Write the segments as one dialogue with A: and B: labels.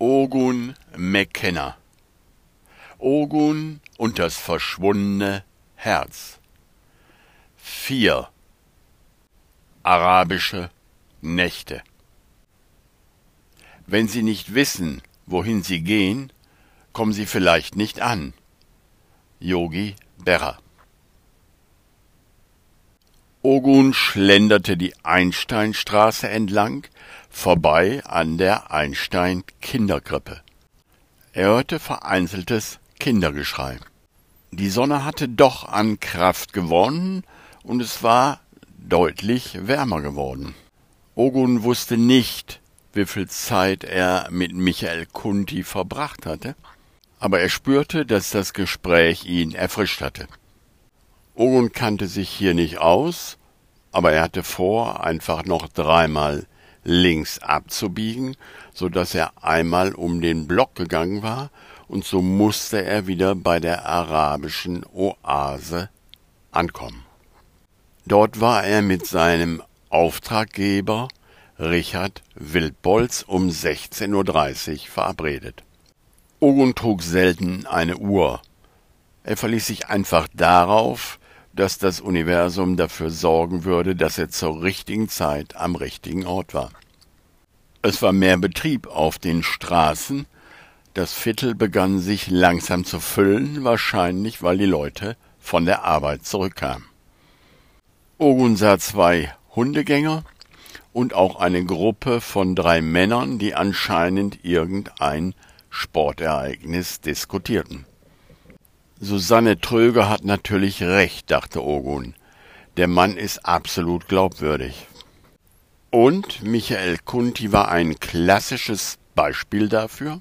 A: Ogun McKenna Ogun und das verschwundene Herz. 4 Arabische Nächte. Wenn Sie nicht wissen, wohin Sie gehen, kommen Sie vielleicht nicht an. Yogi Berra. Ogun schlenderte die Einsteinstraße entlang, vorbei an der Einstein Kinderkrippe. Er hörte vereinzeltes Kindergeschrei. Die Sonne hatte doch an Kraft gewonnen und es war deutlich wärmer geworden. Ogun wusste nicht, wie viel Zeit er mit Michael Kunti verbracht hatte, aber er spürte, dass das Gespräch ihn erfrischt hatte. Ogun kannte sich hier nicht aus, aber er hatte vor, einfach noch dreimal links abzubiegen, so dass er einmal um den Block gegangen war, und so musste er wieder bei der arabischen Oase ankommen. Dort war er mit seinem Auftraggeber Richard Wildbolz um 16.30 Uhr verabredet. Ogun trug selten eine Uhr. Er verließ sich einfach darauf, dass das Universum dafür sorgen würde, dass er zur richtigen Zeit am richtigen Ort war. Es war mehr Betrieb auf den Straßen, das Viertel begann sich langsam zu füllen, wahrscheinlich weil die Leute von der Arbeit zurückkamen. Ogun sah zwei Hundegänger und auch eine Gruppe von drei Männern, die anscheinend irgendein Sportereignis diskutierten. Susanne Tröger hat natürlich recht, dachte Ogun. Der Mann ist absolut glaubwürdig. Und Michael Kunti war ein klassisches Beispiel dafür,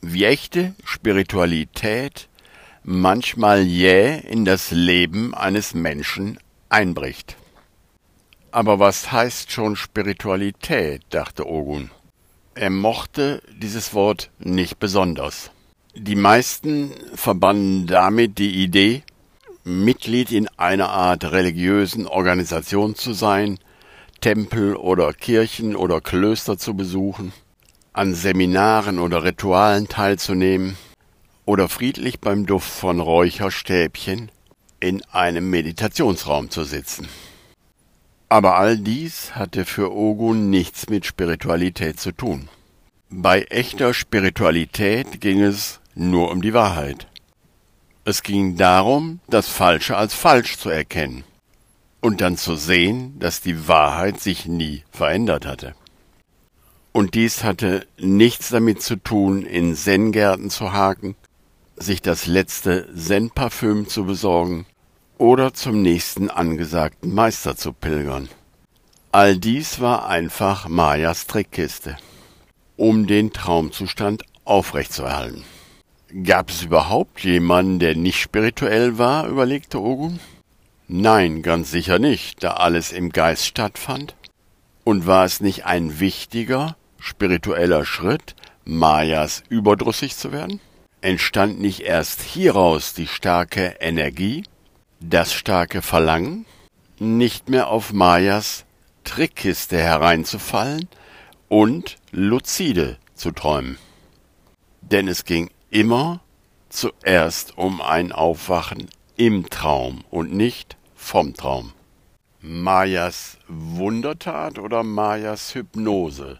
A: wie echte Spiritualität manchmal jäh in das Leben eines Menschen einbricht. Aber was heißt schon Spiritualität? dachte Ogun. Er mochte dieses Wort nicht besonders. Die meisten verbanden damit die Idee, Mitglied in einer Art religiösen Organisation zu sein, Tempel oder Kirchen oder Klöster zu besuchen, an Seminaren oder Ritualen teilzunehmen oder friedlich beim Duft von Räucherstäbchen in einem Meditationsraum zu sitzen. Aber all dies hatte für Ogun nichts mit Spiritualität zu tun. Bei echter Spiritualität ging es nur um die Wahrheit. Es ging darum, das Falsche als falsch zu erkennen und dann zu sehen, dass die Wahrheit sich nie verändert hatte. Und dies hatte nichts damit zu tun, in Zen-Gärten zu haken, sich das letzte Zen-Parfüm zu besorgen oder zum nächsten angesagten Meister zu pilgern. All dies war einfach Mayas Trickkiste, um den Traumzustand aufrechtzuerhalten. Gab es überhaupt jemanden, der nicht spirituell war? überlegte Ogun. Nein, ganz sicher nicht, da alles im Geist stattfand. Und war es nicht ein wichtiger, spiritueller Schritt, Mayas überdrüssig zu werden? Entstand nicht erst hieraus die starke Energie, das starke Verlangen, nicht mehr auf Mayas Trickkiste hereinzufallen und lucide zu träumen? Denn es ging immer zuerst um ein Aufwachen im Traum und nicht vom Traum. Mayas Wundertat oder Mayas Hypnose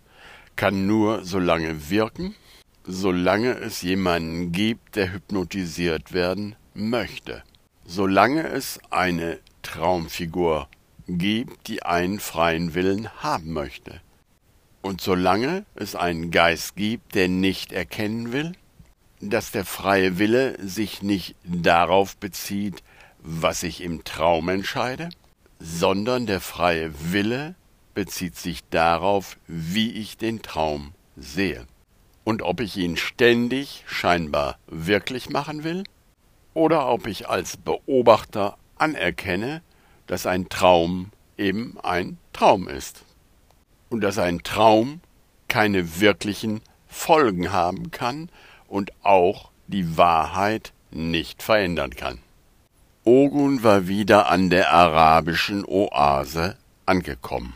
A: kann nur so lange wirken, solange es jemanden gibt, der hypnotisiert werden möchte. Solange es eine Traumfigur gibt, die einen freien Willen haben möchte. Und solange es einen Geist gibt, der nicht erkennen will, dass der freie Wille sich nicht darauf bezieht, was ich im Traum entscheide, sondern der freie Wille bezieht sich darauf, wie ich den Traum sehe. Und ob ich ihn ständig scheinbar wirklich machen will oder ob ich als Beobachter anerkenne, dass ein Traum eben ein Traum ist. Und dass ein Traum keine wirklichen Folgen haben kann, und auch die Wahrheit nicht verändern kann. Ogun war wieder an der arabischen Oase angekommen.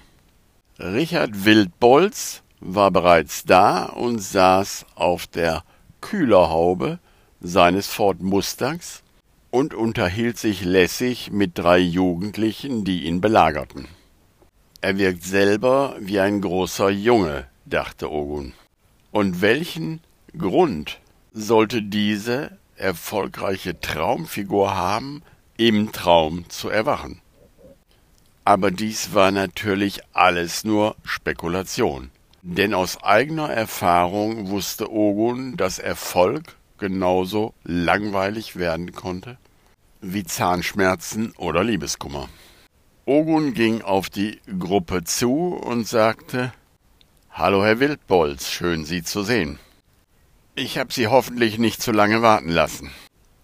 A: Richard Wildbolz war bereits da und saß auf der Kühlerhaube seines Ford Mustangs und unterhielt sich lässig mit drei Jugendlichen, die ihn belagerten. Er wirkt selber wie ein großer Junge, dachte Ogun. Und welchen Grund sollte diese erfolgreiche Traumfigur haben, im Traum zu erwachen? Aber dies war natürlich alles nur Spekulation. Denn aus eigener Erfahrung wusste Ogun, dass Erfolg genauso langweilig werden konnte wie Zahnschmerzen oder Liebeskummer. Ogun ging auf die Gruppe zu und sagte Hallo, Herr Wildbolz, schön Sie zu sehen. Ich habe Sie hoffentlich nicht zu lange warten lassen.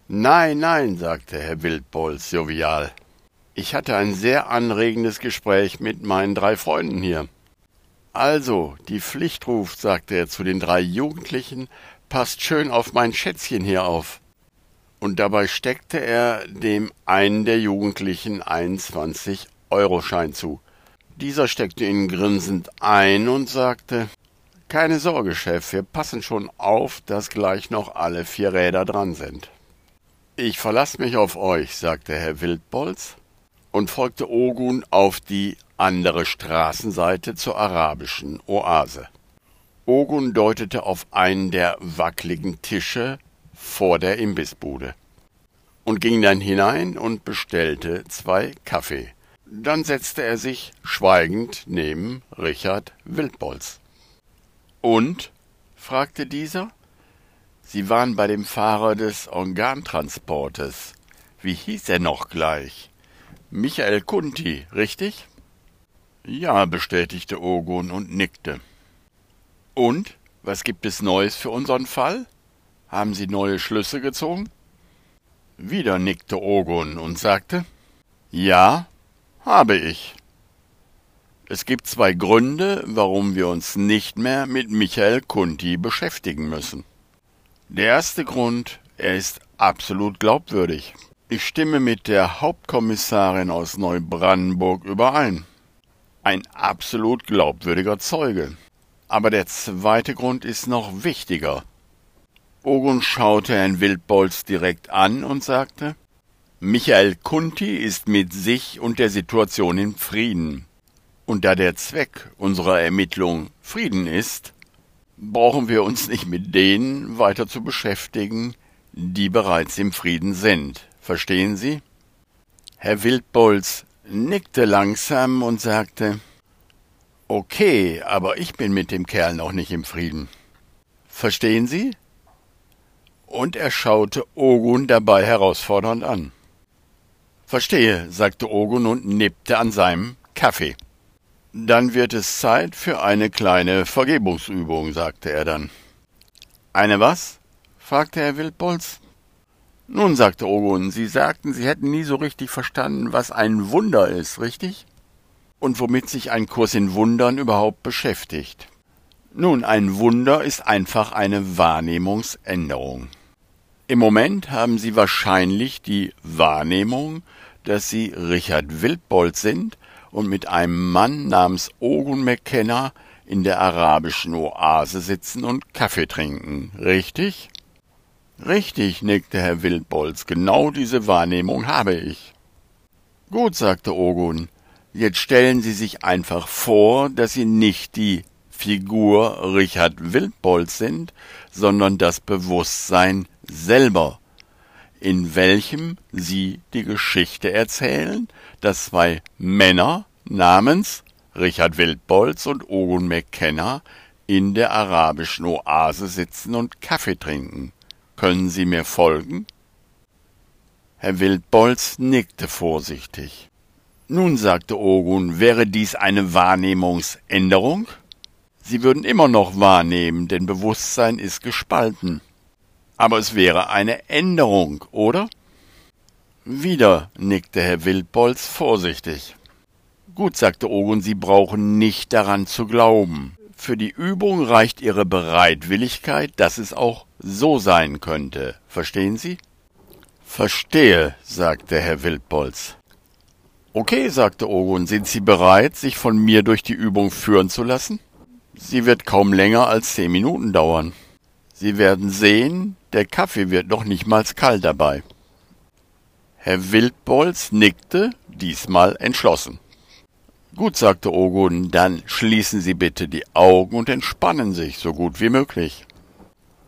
A: Nein, nein, sagte Herr Wildbolz jovial. Ich hatte ein sehr anregendes Gespräch mit meinen drei Freunden hier. Also, die Pflicht ruft, sagte er zu den drei Jugendlichen, passt schön auf mein Schätzchen hier auf. Und dabei steckte er dem einen der Jugendlichen einen 20-Euro-Schein zu. Dieser steckte ihn grinsend ein und sagte, keine Sorge, Chef, wir passen schon auf, dass gleich noch alle vier Räder dran sind. Ich verlasse mich auf euch, sagte Herr Wildbolz und folgte Ogun auf die andere Straßenseite zur arabischen Oase. Ogun deutete auf einen der wackligen Tische vor der Imbissbude und ging dann hinein und bestellte zwei Kaffee. Dann setzte er sich schweigend neben Richard Wildbolz. Und? fragte dieser. Sie waren bei dem Fahrer des Organtransportes. Wie hieß er noch gleich? Michael Kunti, richtig? Ja, bestätigte Ogun und nickte. Und? Was gibt es Neues für unseren Fall? Haben Sie neue Schlüsse gezogen? Wieder nickte Ogun und sagte Ja, habe ich. Es gibt zwei Gründe, warum wir uns nicht mehr mit Michael Kunti beschäftigen müssen. Der erste Grund, er ist absolut glaubwürdig. Ich stimme mit der Hauptkommissarin aus Neubrandenburg überein ein absolut glaubwürdiger Zeuge. Aber der zweite Grund ist noch wichtiger. Ogun schaute Herrn Wildbolz direkt an und sagte Michael Kunti ist mit sich und der Situation in Frieden. Und da der Zweck unserer Ermittlung Frieden ist, brauchen wir uns nicht mit denen weiter zu beschäftigen, die bereits im Frieden sind. Verstehen Sie? Herr Wildbolz nickte langsam und sagte Okay, aber ich bin mit dem Kerl noch nicht im Frieden. Verstehen Sie? Und er schaute Ogun dabei herausfordernd an. Verstehe, sagte Ogun und nippte an seinem Kaffee. Dann wird es Zeit für eine kleine Vergebungsübung, sagte er dann. Eine was? fragte Herr Wildbolz. Nun, sagte Ogun, Sie sagten, Sie hätten nie so richtig verstanden, was ein Wunder ist, richtig? Und womit sich ein Kurs in Wundern überhaupt beschäftigt. Nun, ein Wunder ist einfach eine Wahrnehmungsänderung. Im Moment haben Sie wahrscheinlich die Wahrnehmung, dass Sie Richard Wildbold sind und mit einem Mann namens Ogun McKenna in der arabischen Oase sitzen und Kaffee trinken, richtig? Richtig, nickte Herr Wildbolz, genau diese Wahrnehmung habe ich. Gut, sagte Ogun, jetzt stellen Sie sich einfach vor, dass Sie nicht die Figur Richard Wildbolz sind, sondern das Bewusstsein selber, in welchem Sie die Geschichte erzählen, dass zwei Männer namens Richard Wildbolz und Ogun McKenna in der arabischen Oase sitzen und Kaffee trinken. Können Sie mir folgen? Herr Wildbolz nickte vorsichtig. Nun, sagte Ogun, wäre dies eine Wahrnehmungsänderung? Sie würden immer noch wahrnehmen, denn Bewusstsein ist gespalten. Aber es wäre eine Änderung, oder? Wieder nickte Herr Wildbolz vorsichtig. Gut, sagte Ogun, Sie brauchen nicht daran zu glauben. Für die Übung reicht Ihre Bereitwilligkeit, dass es auch so sein könnte. Verstehen Sie? Verstehe, sagte Herr Wildbolz. Okay, sagte Ogun, sind Sie bereit, sich von mir durch die Übung führen zu lassen? Sie wird kaum länger als zehn Minuten dauern. Sie werden sehen, der Kaffee wird noch nicht mal kalt dabei. Herr Wildbolz nickte, diesmal entschlossen. Gut, sagte Ogun, dann schließen Sie bitte die Augen und entspannen sich so gut wie möglich.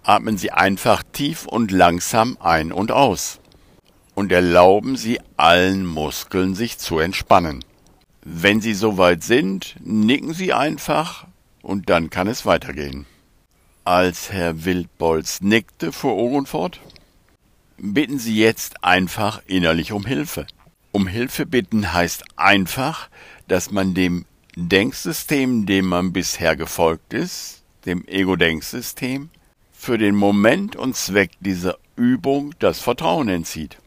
A: Atmen Sie einfach tief und langsam ein und aus und erlauben Sie allen Muskeln sich zu entspannen. Wenn Sie soweit sind, nicken Sie einfach und dann kann es weitergehen. Als Herr Wildbolz nickte, fuhr Ogun fort. Bitten Sie jetzt einfach innerlich um Hilfe. Um Hilfe bitten heißt einfach, dass man dem Denksystem, dem man bisher gefolgt ist, dem Ego-Denksystem, für den Moment und Zweck dieser Übung das Vertrauen entzieht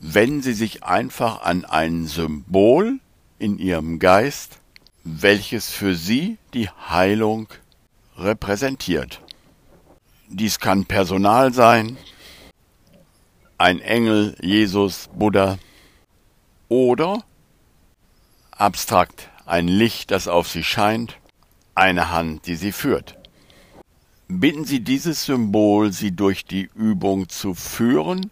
A: wenden Sie sich einfach an ein Symbol in Ihrem Geist, welches für Sie die Heilung repräsentiert. Dies kann Personal sein, ein Engel, Jesus, Buddha oder abstrakt ein Licht, das auf Sie scheint, eine Hand, die Sie führt. Bitten Sie dieses Symbol, Sie durch die Übung zu führen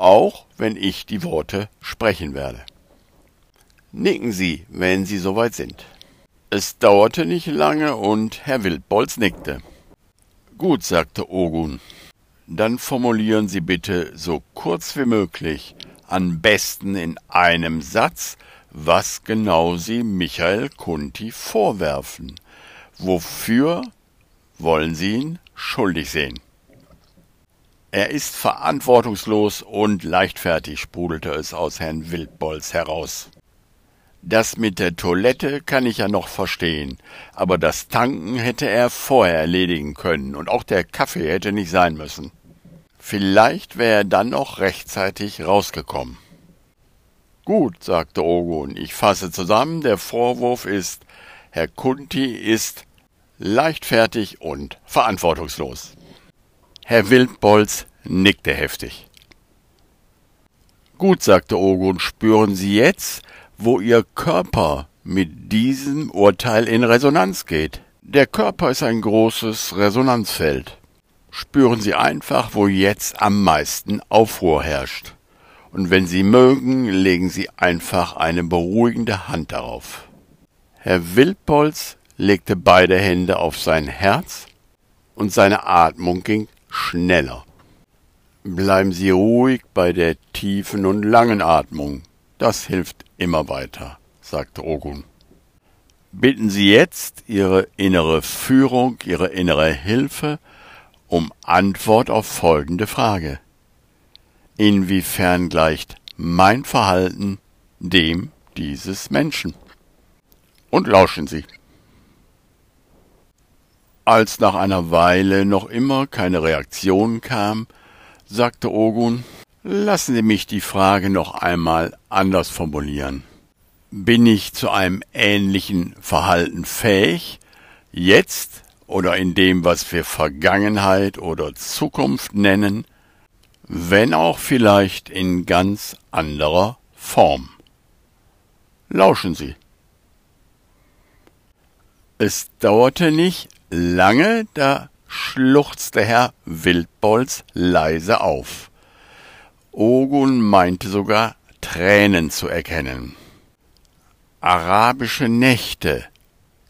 A: auch wenn ich die Worte sprechen werde. Nicken Sie, wenn Sie soweit sind. Es dauerte nicht lange und Herr Wildbolz nickte. Gut, sagte Ogun. Dann formulieren Sie bitte so kurz wie möglich, am besten in einem Satz, was genau Sie Michael Kunti vorwerfen. Wofür wollen Sie ihn schuldig sehen? Er ist verantwortungslos und leichtfertig, sprudelte es aus Herrn Wildbolz heraus. Das mit der Toilette kann ich ja noch verstehen, aber das Tanken hätte er vorher erledigen können und auch der Kaffee hätte nicht sein müssen. Vielleicht wäre er dann noch rechtzeitig rausgekommen. Gut, sagte Ogun, ich fasse zusammen, der Vorwurf ist, Herr Kunti ist leichtfertig und verantwortungslos. Herr Wildbolz nickte heftig. Gut, sagte Ogun, spüren Sie jetzt, wo Ihr Körper mit diesem Urteil in Resonanz geht. Der Körper ist ein großes Resonanzfeld. Spüren Sie einfach, wo jetzt am meisten Aufruhr herrscht. Und wenn Sie mögen, legen Sie einfach eine beruhigende Hand darauf. Herr Wildpolz legte beide Hände auf sein Herz und seine Atmung ging schneller. Bleiben Sie ruhig bei der tiefen und langen Atmung. Das hilft immer weiter, sagte Ogun. Bitten Sie jetzt Ihre innere Führung, Ihre innere Hilfe um Antwort auf folgende Frage. Inwiefern gleicht mein Verhalten dem dieses Menschen? Und lauschen Sie. Als nach einer Weile noch immer keine Reaktion kam, sagte Ogun, lassen Sie mich die Frage noch einmal anders formulieren. Bin ich zu einem ähnlichen Verhalten fähig, jetzt oder in dem, was wir Vergangenheit oder Zukunft nennen, wenn auch vielleicht in ganz anderer Form? Lauschen Sie. Es dauerte nicht Lange, da schluchzte Herr Wildbolz leise auf. Ogun meinte sogar Tränen zu erkennen. Arabische Nächte,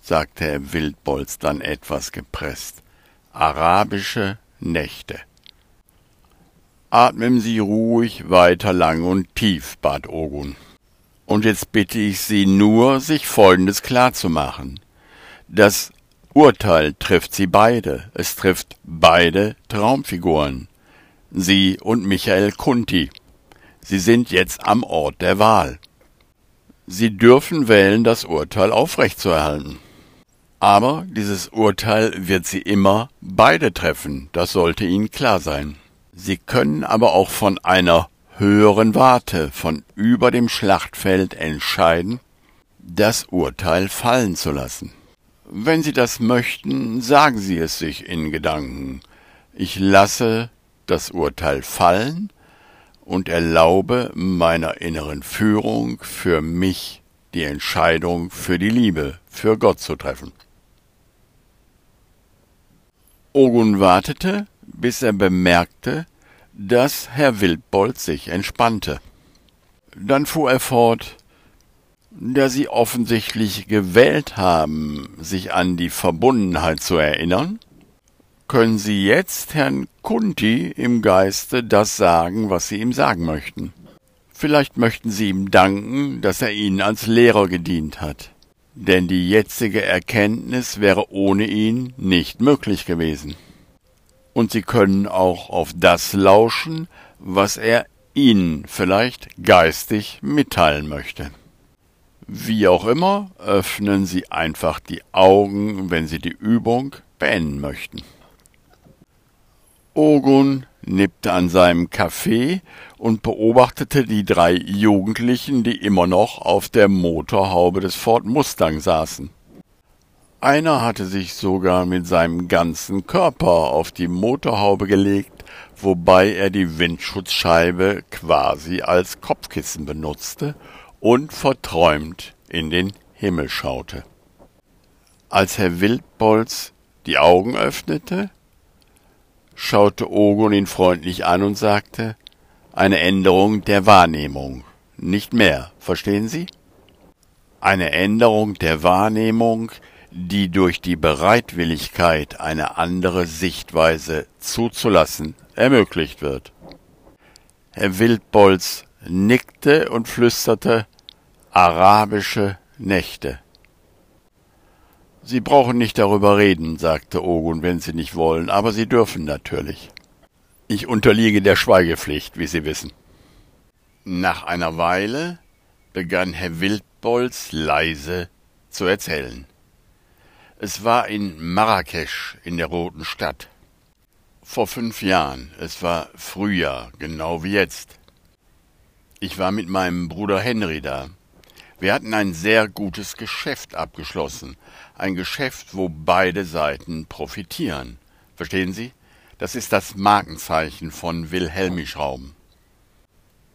A: sagte Herr Wildbolz dann etwas gepresst. Arabische Nächte. Atmen Sie ruhig weiter lang und tief, bat Ogun. Und jetzt bitte ich Sie nur, sich Folgendes klarzumachen. Das Urteil trifft sie beide, es trifft beide Traumfiguren. Sie und Michael Kunti. Sie sind jetzt am Ort der Wahl. Sie dürfen wählen, das Urteil aufrechtzuerhalten. Aber dieses Urteil wird sie immer beide treffen, das sollte Ihnen klar sein. Sie können aber auch von einer höheren Warte, von über dem Schlachtfeld entscheiden, das Urteil fallen zu lassen. Wenn Sie das möchten, sagen Sie es sich in Gedanken. Ich lasse das Urteil fallen und erlaube meiner inneren Führung für mich die Entscheidung für die Liebe, für Gott zu treffen. Ogun wartete, bis er bemerkte, dass Herr Wildbold sich entspannte. Dann fuhr er fort, da Sie offensichtlich gewählt haben, sich an die Verbundenheit zu erinnern, können Sie jetzt Herrn Kunti im Geiste das sagen, was Sie ihm sagen möchten. Vielleicht möchten Sie ihm danken, dass er Ihnen als Lehrer gedient hat, denn die jetzige Erkenntnis wäre ohne ihn nicht möglich gewesen. Und Sie können auch auf das lauschen, was er Ihnen vielleicht geistig mitteilen möchte. Wie auch immer, öffnen Sie einfach die Augen, wenn Sie die Übung beenden möchten. Ogun nippte an seinem Kaffee und beobachtete die drei Jugendlichen, die immer noch auf der Motorhaube des Ford Mustang saßen. Einer hatte sich sogar mit seinem ganzen Körper auf die Motorhaube gelegt, wobei er die Windschutzscheibe quasi als Kopfkissen benutzte und verträumt in den Himmel schaute. Als Herr Wildbolz die Augen öffnete, schaute Ogun ihn freundlich an und sagte, eine Änderung der Wahrnehmung, nicht mehr, verstehen Sie? Eine Änderung der Wahrnehmung, die durch die Bereitwilligkeit, eine andere Sichtweise zuzulassen, ermöglicht wird. Herr Wildbolz nickte und flüsterte arabische Nächte. Sie brauchen nicht darüber reden, sagte Ogun, wenn Sie nicht wollen, aber Sie dürfen natürlich. Ich unterliege der Schweigepflicht, wie Sie wissen. Nach einer Weile begann Herr Wildbolz leise zu erzählen. Es war in Marrakesch in der Roten Stadt. Vor fünf Jahren, es war Frühjahr, genau wie jetzt. Ich war mit meinem Bruder Henry da. Wir hatten ein sehr gutes Geschäft abgeschlossen. Ein Geschäft, wo beide Seiten profitieren. Verstehen Sie? Das ist das Markenzeichen von Wilhelmischrauben.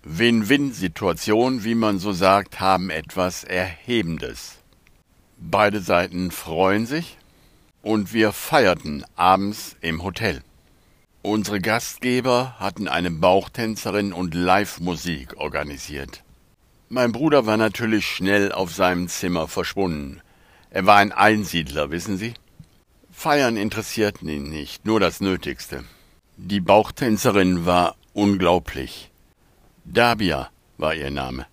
A: Win-Win-Situationen, wie man so sagt, haben etwas Erhebendes. Beide Seiten freuen sich und wir feierten abends im Hotel. Unsere Gastgeber hatten eine Bauchtänzerin und Live-Musik organisiert. Mein Bruder war natürlich schnell auf seinem Zimmer verschwunden. Er war ein Einsiedler, wissen Sie? Feiern interessierten ihn nicht, nur das Nötigste. Die Bauchtänzerin war unglaublich. Dabia war ihr Name.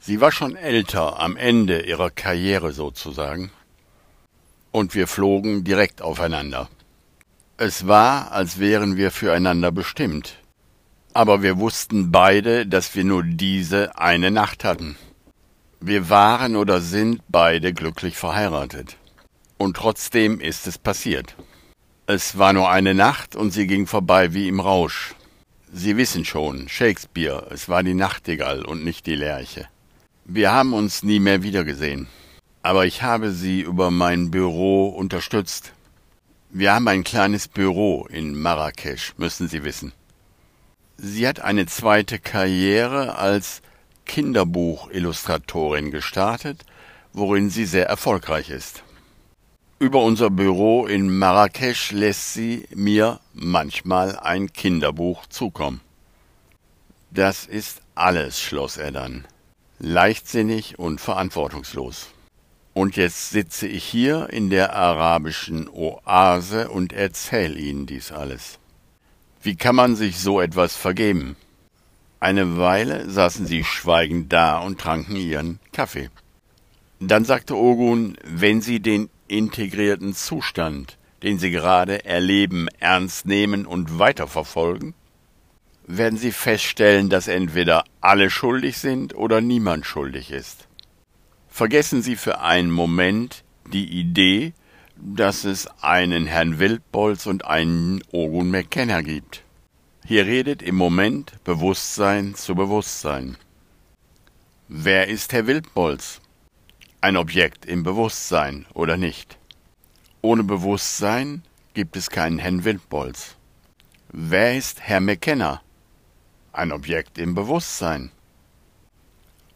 A: Sie war schon älter, am Ende ihrer Karriere sozusagen. Und wir flogen direkt aufeinander. Es war, als wären wir füreinander bestimmt. Aber wir wussten beide, dass wir nur diese eine Nacht hatten. Wir waren oder sind beide glücklich verheiratet. Und trotzdem ist es passiert. Es war nur eine Nacht und sie ging vorbei wie im Rausch. Sie wissen schon, Shakespeare, es war die Nachtigall und nicht die Lerche. Wir haben uns nie mehr wiedergesehen. Aber ich habe sie über mein Büro unterstützt. Wir haben ein kleines Büro in Marrakesch, müssen Sie wissen. Sie hat eine zweite Karriere als Kinderbuchillustratorin gestartet, worin sie sehr erfolgreich ist. Über unser Büro in Marrakesch lässt sie mir manchmal ein Kinderbuch zukommen. Das ist alles, schloss er dann, leichtsinnig und verantwortungslos. Und jetzt sitze ich hier in der arabischen Oase und erzähl Ihnen dies alles. Wie kann man sich so etwas vergeben? Eine Weile saßen sie schweigend da und tranken ihren Kaffee. Dann sagte Ogun, wenn Sie den integrierten Zustand, den Sie gerade erleben, ernst nehmen und weiterverfolgen, werden Sie feststellen, dass entweder alle schuldig sind oder niemand schuldig ist. Vergessen Sie für einen Moment die Idee, dass es einen Herrn Wildbolz und einen Ogun McKenna gibt. Hier redet im Moment Bewusstsein zu Bewusstsein. Wer ist Herr Wildbolz? Ein Objekt im Bewusstsein oder nicht? Ohne Bewusstsein gibt es keinen Herrn Wildbolz. Wer ist Herr McKenna? Ein Objekt im Bewusstsein.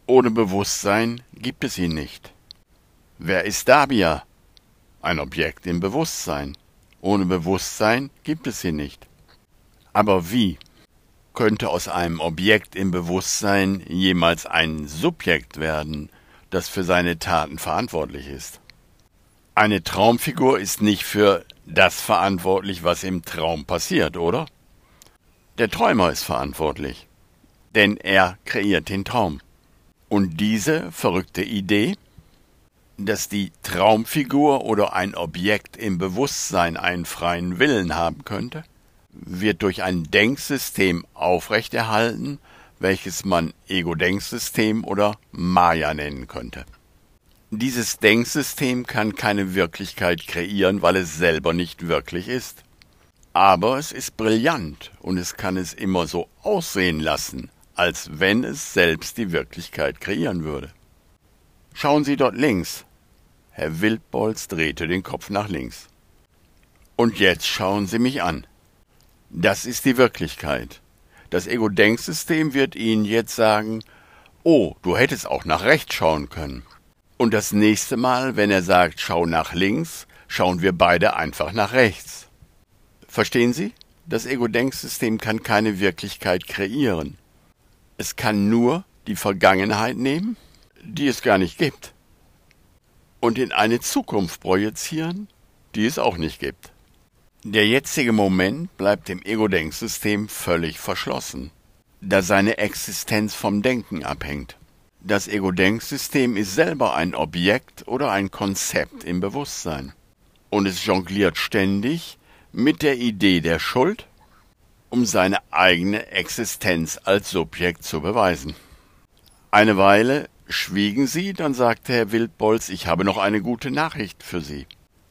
A: Ohne Bewusstsein gibt es ihn nicht. Wer ist Dabia? Ein Objekt im Bewusstsein. Ohne Bewusstsein gibt es sie nicht. Aber wie könnte aus einem Objekt im Bewusstsein jemals ein Subjekt werden, das für seine Taten verantwortlich ist? Eine Traumfigur ist nicht für das verantwortlich, was im Traum passiert, oder? Der Träumer ist verantwortlich, denn er kreiert den Traum. Und diese verrückte Idee, dass die Traumfigur oder ein Objekt im Bewusstsein einen freien Willen haben könnte, wird durch ein Denksystem aufrechterhalten, welches man Ego-Denksystem oder Maya nennen könnte. Dieses Denksystem kann keine Wirklichkeit kreieren, weil es selber nicht wirklich ist. Aber es ist brillant und es kann es immer so aussehen lassen, als wenn es selbst die Wirklichkeit kreieren würde. Schauen Sie dort links. Herr Wildbolz drehte den Kopf nach links. Und jetzt schauen Sie mich an. Das ist die Wirklichkeit. Das Ego-Denksystem wird Ihnen jetzt sagen, oh, du hättest auch nach rechts schauen können. Und das nächste Mal, wenn er sagt, schau nach links, schauen wir beide einfach nach rechts. Verstehen Sie? Das Ego-Denksystem kann keine Wirklichkeit kreieren. Es kann nur die Vergangenheit nehmen, die es gar nicht gibt, und in eine Zukunft projizieren, die es auch nicht gibt. Der jetzige Moment bleibt dem Ego-Denksystem völlig verschlossen, da seine Existenz vom Denken abhängt. Das Ego-Denksystem ist selber ein Objekt oder ein Konzept im Bewusstsein. Und es jongliert ständig mit der Idee der Schuld um seine eigene Existenz als Subjekt zu beweisen. Eine Weile schwiegen sie, dann sagte Herr Wildbolz, ich habe noch eine gute Nachricht für Sie.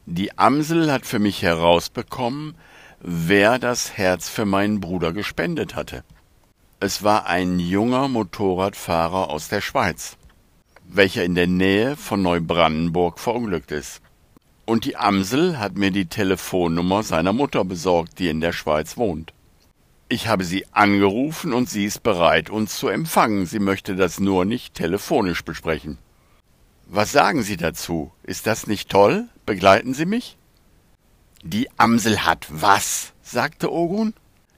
A: Die Amsel hat für mich herausbekommen, wer das Herz für meinen Bruder gespendet hatte. Es war ein junger Motorradfahrer aus der Schweiz, welcher in der Nähe von Neubrandenburg verunglückt ist. Und die Amsel hat mir die Telefonnummer seiner Mutter besorgt, die in der Schweiz wohnt. Ich habe sie angerufen und sie ist bereit, uns zu empfangen. Sie möchte das nur nicht telefonisch besprechen. Was sagen Sie dazu? Ist das nicht toll? Begleiten Sie mich? Die Amsel hat was? sagte Ogun.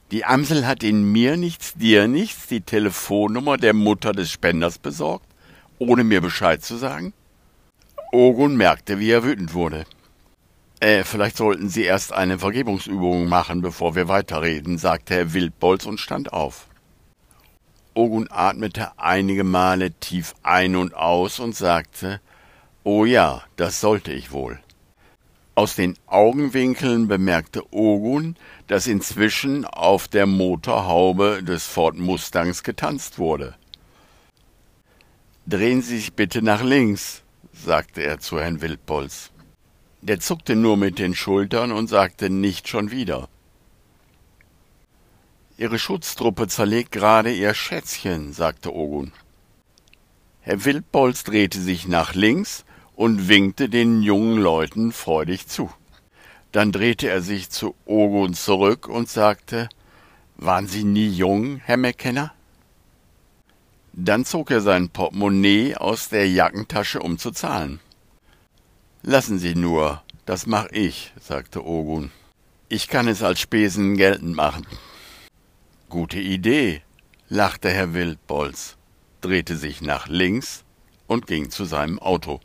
A: Die Amsel hat in mir nichts, dir nichts, die Telefonnummer der Mutter des Spenders besorgt, ohne mir Bescheid zu sagen? Ogun merkte, wie er wütend wurde. Äh, vielleicht sollten Sie erst eine Vergebungsübung machen, bevor wir weiterreden, sagte Herr Wildbolz und stand auf. Ogun atmete einige Male tief ein und aus und sagte, Oh ja, das sollte ich wohl. Aus den Augenwinkeln bemerkte Ogun, dass inzwischen auf der Motorhaube des Ford Mustangs getanzt wurde. Drehen Sie sich bitte nach links, sagte er zu Herrn Wildbolz. Der zuckte nur mit den Schultern und sagte nicht schon wieder. Ihre Schutztruppe zerlegt gerade ihr Schätzchen, sagte Ogun. Herr Wildbolz drehte sich nach links und winkte den jungen Leuten freudig zu. Dann drehte er sich zu Ogun zurück und sagte, waren Sie nie jung, Herr McKenna? Dann zog er sein Portemonnaie aus der Jackentasche, um zu zahlen. Lassen Sie nur, das mach ich, sagte Ogun. Ich kann es als Spesen geltend machen. Gute Idee, lachte Herr Wildbolz, drehte sich nach links und ging zu seinem Auto.